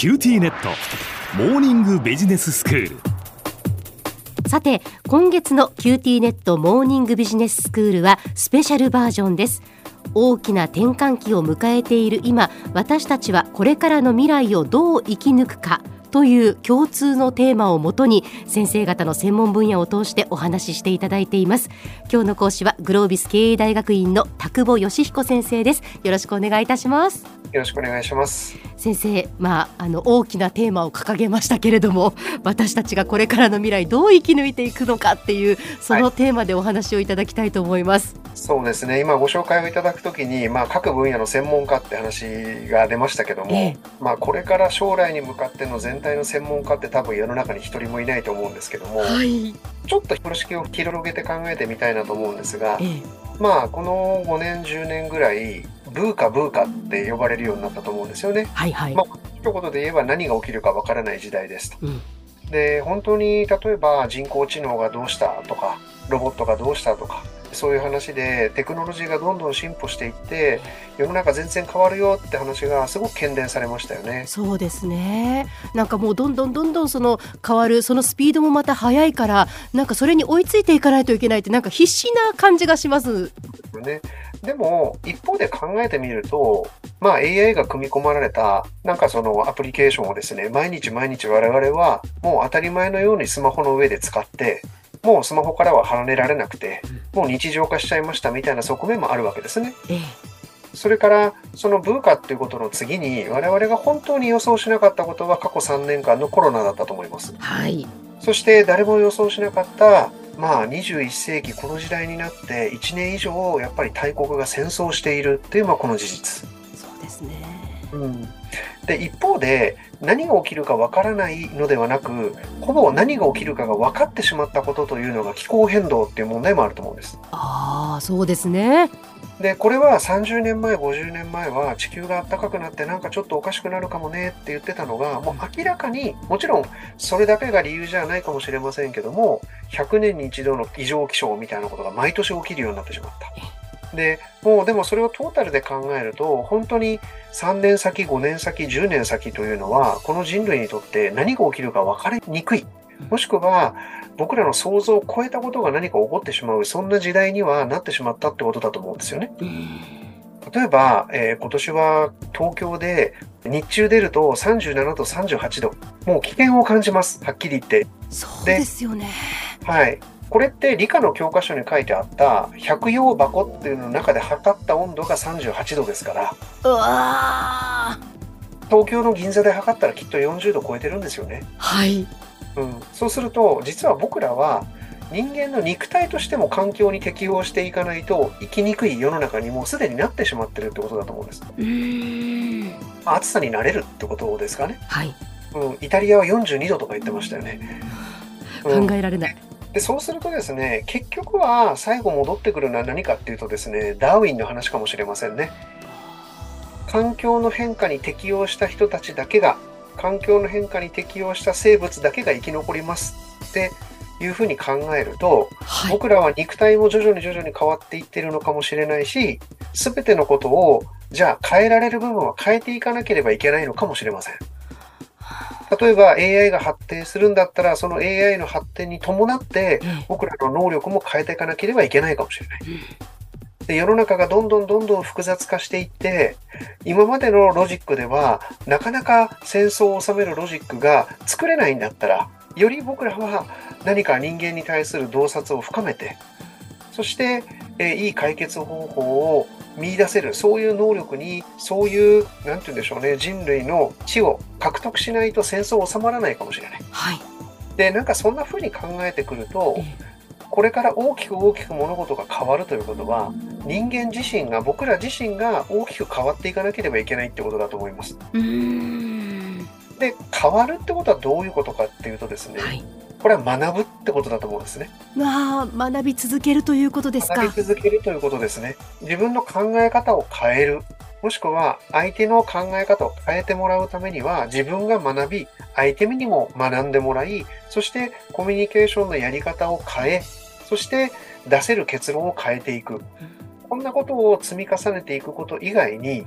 QTnet。モーニングビジネススクール。さて今月の QTnet モーニングビジネススクールはスペシャルバージョンです。大きな転換期を迎えている今私たちはこれからの未来をどう生き抜くかという共通のテーマをもとに先生方の専門分野を通してお話ししていただいています。今日の講師はグロービス経営大学院の田久保善彦先生です。よろしくお願いいたします。よろしくお願いします。先生まああの大きなテーマを掲げましたけれども 私たちがこれからの未来どう生き抜いていくのかっていうそのテーマでお話をいただきたいと思います、はい、そうですね。今ご紹介をいただくときにまあ各分野の専門家って話が出ましたけども、ええ、まあこれから将来に向かっての全体の専門家って多分世の中に一人もいないと思うんですけども、はい、ちょっと風呂敷を広げて考えてみたいなと思うんですが、え、まあこの5年10年ぐらいブーカブーカって呼ばれるようになったと思うんですよね。はいはい。まあ、一言で言えば何が起きるかわからない時代ですと。うん、で、本当に例えば人工知能がどうしたとか、ロボットがどうしたとか、そういう話でテクノロジーがどんどん進歩していって世の中全然変わるよって話がすごく懸念されましたよね。そうですねなんかもうどんどんどんどんその変わるそのスピードもまた速いからなんかそれに追いついていかないといけないってなんか必死な感じがします。ね、でも一方で考えてみるとまあ AI が組み込まれたなんかそのアプリケーションをですね毎日毎日我々はもう当たり前のようにスマホの上で使ってもうスマホからは離れられなくて、もう日常化しちゃいましたみたいな側面もあるわけですね。ええ、それから、そのブーカっていうことの次に、我々が本当に予想しなかったことは過去3年間のコロナだったと思います。はい。そして誰も予想しなかった、まあ21世紀この時代になって1年以上やっぱり大国が戦争しているっていうのはこの事実。そうですね。うん。で、一方で、何が起きるかわからないのではなく、ほぼ何が起きるかが分かってしまったことというのが気候変動っていう問題もあると思うんです。ああ、そうですね。で、これは30年前、50年前は地球が暖かくなってなんかちょっとおかしくなるかもねって言ってたのが、もう明らかに、もちろんそれだけが理由じゃないかもしれませんけども、100年に一度の異常気象みたいなことが毎年起きるようになってしまった。で、もうでもそれをトータルで考えると、本当に3年先、5年先、10年先というのは、この人類にとって何が起きるか分かりにくい。もしくは、僕らの想像を超えたことが何か起こってしまう、そんな時代にはなってしまったってことだと思うんですよね。例えば、えー、今年は東京で日中出ると37度、38度。もう危険を感じます。はっきり言って。そうですよね。はい。これって理科の教科書に書いてあった百葉箱っていうの中で測った温度が38度ですからうわ東京の銀座で測ったらきっと40度超えてるんですよねはい、うん、そうすると実は僕らは人間の肉体としても環境に適応していかないと生きにくい世の中にもうすでになってしまってるってことだと思うんです。うん暑さになれるってことですかね。はい、うん、イタリアは42度とか言ってましたよね、考えられない、でそうするとですね、結局は最後戻ってくるのは何かっていうとですね、ダーウィンの話かもしれませんね。環境の変化に適応した人たちだけが、環境の変化に適応した生物だけが生き残りますっていうふうに考えると、はい、僕らは肉体も徐々に徐々に変わっていってるのかもしれないし、すべてのことを、じゃあ変えられる部分は変えていかなければいけないのかもしれません。例えば AI が発展するんだったら、その AI の発展に伴って、僕らの能力も変えていかなければいけないかもしれない。で世の中がどんどんどんどん複雑化していって、今までのロジックでは、なかなか戦争を収めるロジックが作れないんだったら、より僕らは何か人間に対する洞察を深めて、そして、えいい解決方法を見出せる、そういう能力に、そういう、なんて言うんでしょうね、人類の知を獲得しないと戦争収まらないかもしれない。はい。で、なんかそんな風に考えてくると、これから大きく大きく物事が変わるということは、人間自身が、僕ら自身が大きく変わっていかなければいけないってことだと思います。で、変わるってことはどういうことかっていうとですね、はいこれは学ぶってことだと思うんですね。まあ、学び続けるということですか。学び続けるということですね。自分の考え方を変える。もしくは、相手の考え方を変えてもらうためには、自分が学び、相手にも学んでもらい、そしてコミュニケーションのやり方を変え、そして出せる結論を変えていく。こんなことを積み重ねていくこと以外に、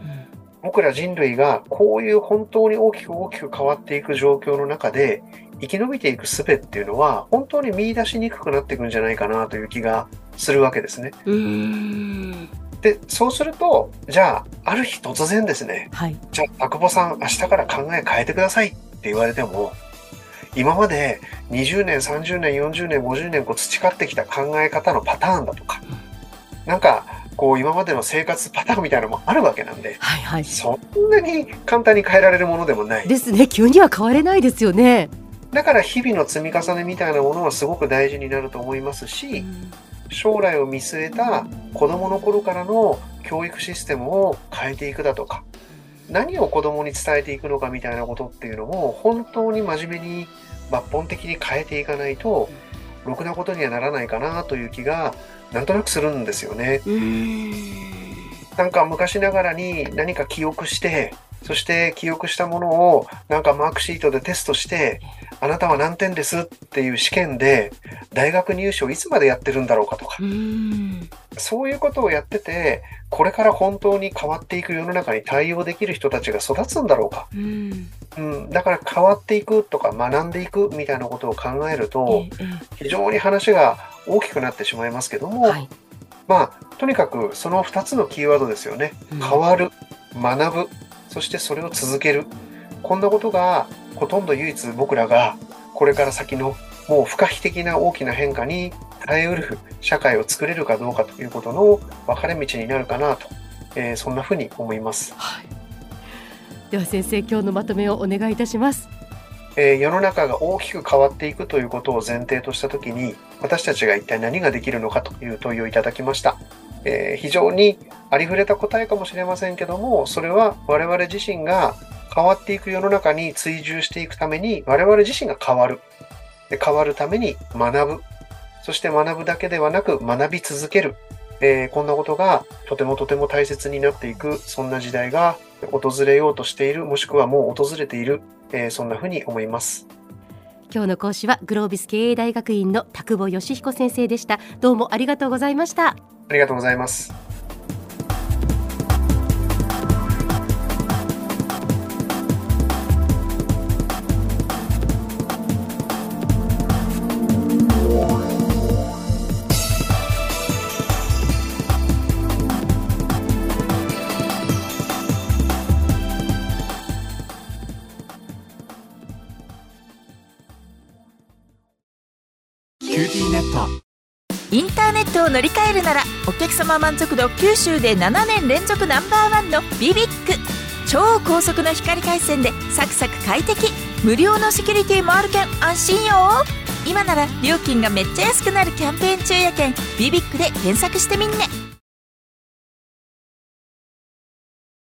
僕ら人類がこういう本当に大きく大きく変わっていく状況の中で生き延びていく術っていうのは本当に見出しにくくなっていくんじゃないかなという気がするわけですね。うん。で、そうすると、じゃあ、ある日突然ですね、はい。じゃあ、久保さん、明日から考え変えてくださいって言われても、今まで20年、30年、40年、50年こう培ってきた考え方のパターンだとか、なんか、こう今までの生活パターンみたいなのもあるわけなんで、はいはい。そんなに簡単に変えられるものでもない。ですね。急には変われないですよね。だから日々の積み重ねみたいなものはすごく大事になると思いますし、将来を見据えた子供の頃からの教育システムを変えていくだとか、何を子供に伝えていくのかみたいなことっていうのも本当に真面目に抜本的に変えていかないと、ろくなことにはならないかなという気がなんとなくするんですよね。なんか昔ながらに何か記憶して、そして記憶したものをなんかマークシートでテストして、あなたは何点ですっていう試験で大学入試をいつまでやってるんだろうかとか、うんそういうことをやってて、これから本当に変わっていく世の中に対応できる人たちが育つんだろうか。うんうん、だから変わっていくとか学んでいくみたいなことを考えると、ええ非常に話が大きくなってしまいますけども、はいまあ、とにかくその2つのキーワードですよね。うん変わる、学ぶ、そしてそれを続ける。こんなことがほとんど唯一僕らがこれから先のもう不可避的な大きな変化に耐えうる社会を作れるかどうかということの分かれ道になるかなと、えーそんなふうに思います。はいでは先生今日のまとめをお願いいたします。えー世の中が大きく変わっていくということを前提としたときに、私たちが一体何ができるのかという問いをいただきました。えー非常にありふれた答えかもしれませんけども、それは我々自身が変わっていく世の中に追従していくために、我々自身が変わる。で変わるために学ぶ。そして学ぶだけではなく学び続ける。えーこんなことがとてもとても大切になっていく、そんな時代が訪れようとしている、もしくはもう訪れている、えーそんなふうに思います。今日の講師はグロービス経営大学院の田久保義彦先生でした。どうもありがとうございました。ありがとうございます。インターネットを乗り換えるならお客様満足度九州で7年連続ナンバーワンのビビック。超高速の光回線でサクサク快適。無料のセキュリティもあるけん安心よ。今なら料金がめっちゃ安くなるキャンペーン中やけんビビックで検索してみんね。